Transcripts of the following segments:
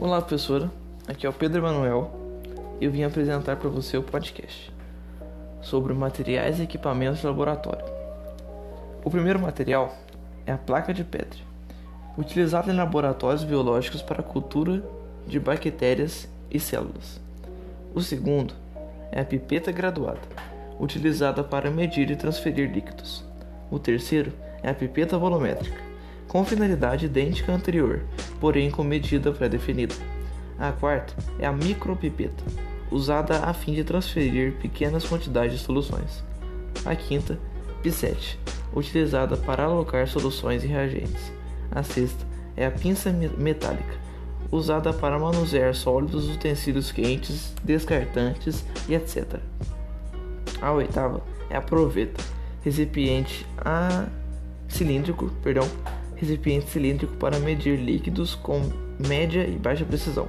Olá, professora. Aqui é o Pedro Emanuel e eu vim apresentar para você o podcast sobre materiais e equipamentos de laboratório. O primeiro material é a placa de Petri, utilizada em laboratórios biológicos para a cultura de bactérias e células. O segundo é a pipeta graduada, utilizada para medir e transferir líquidos. O terceiro é a pipeta volumétrica, com finalidade idêntica à anterior, porém com medida pré-definida. A quarta é a micropipeta, usada a fim de transferir pequenas quantidades de soluções. A quinta, pipette, utilizada para alocar soluções e reagentes. A sexta é a pinça metálica, usada para manusear sólidos, utensílios quentes, descartantes e etc. A oitava é a proveta, recipiente a cilíndrico, perdão, recipiente cilíndrico para medir líquidos com média e baixa precisão.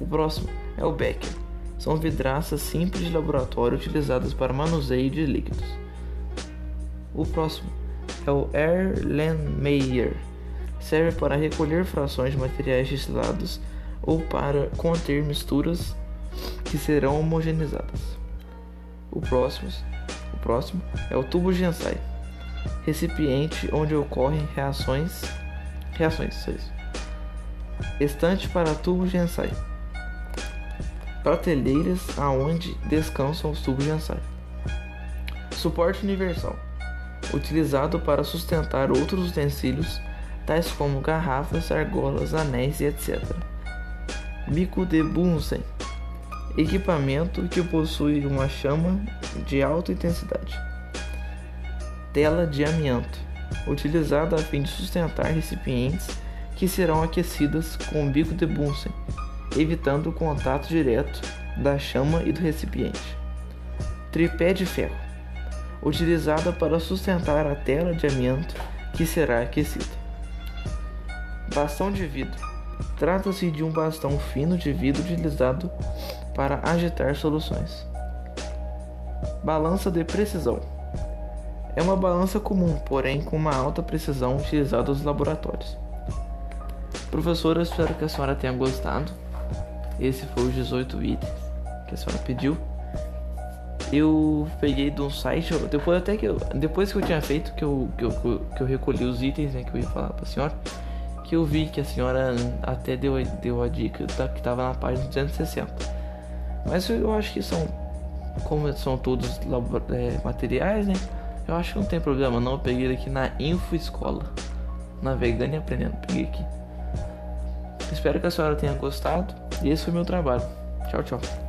O próximo é o becker. São vidraças simples de laboratório utilizadas para manuseio de líquidos. O próximo é o Erlenmeyer. Serve para recolher frações de materiais destilados ou para conter misturas que serão homogeneizadas. O próximo, o próximo é o tubo Gensai recipiente onde ocorrem reações, reações, só isso. Estante para tubo Gensai. Prateleiras aonde descansam os tubos Gensai. Suporte universal, utilizado para sustentar outros utensílios, tais como garrafas, argolas, anéis e etc. Bico de Bunsen, equipamento que possui uma chama de alta intensidade tela de amianto, utilizada a fim de sustentar recipientes que serão aquecidas com o bico de Bunsen, evitando o contato direto da chama e do recipiente. Tripé de ferro, utilizada para sustentar a tela de amianto que será aquecida. Bastão de vidro. Trata-se de um bastão fino de vidro utilizado para agitar soluções. Balança de precisão é uma balança comum, porém com uma alta precisão utilizada nos laboratórios. Professora, espero que a senhora tenha gostado. Esse foi os 18 itens que a senhora pediu. Eu peguei de um site, depois até que eu, depois que eu tinha feito, que eu, que eu, que eu recolhi os itens né, que eu ia falar para a senhora, que eu vi que a senhora até deu, deu a dica que estava na página 260. Mas eu acho que são, como são todos é, materiais, né? Eu acho que não tem problema não, eu peguei aqui na Info Escola. Navegando e aprendendo, peguei aqui. Espero que a senhora tenha gostado. E esse foi meu trabalho. Tchau, tchau.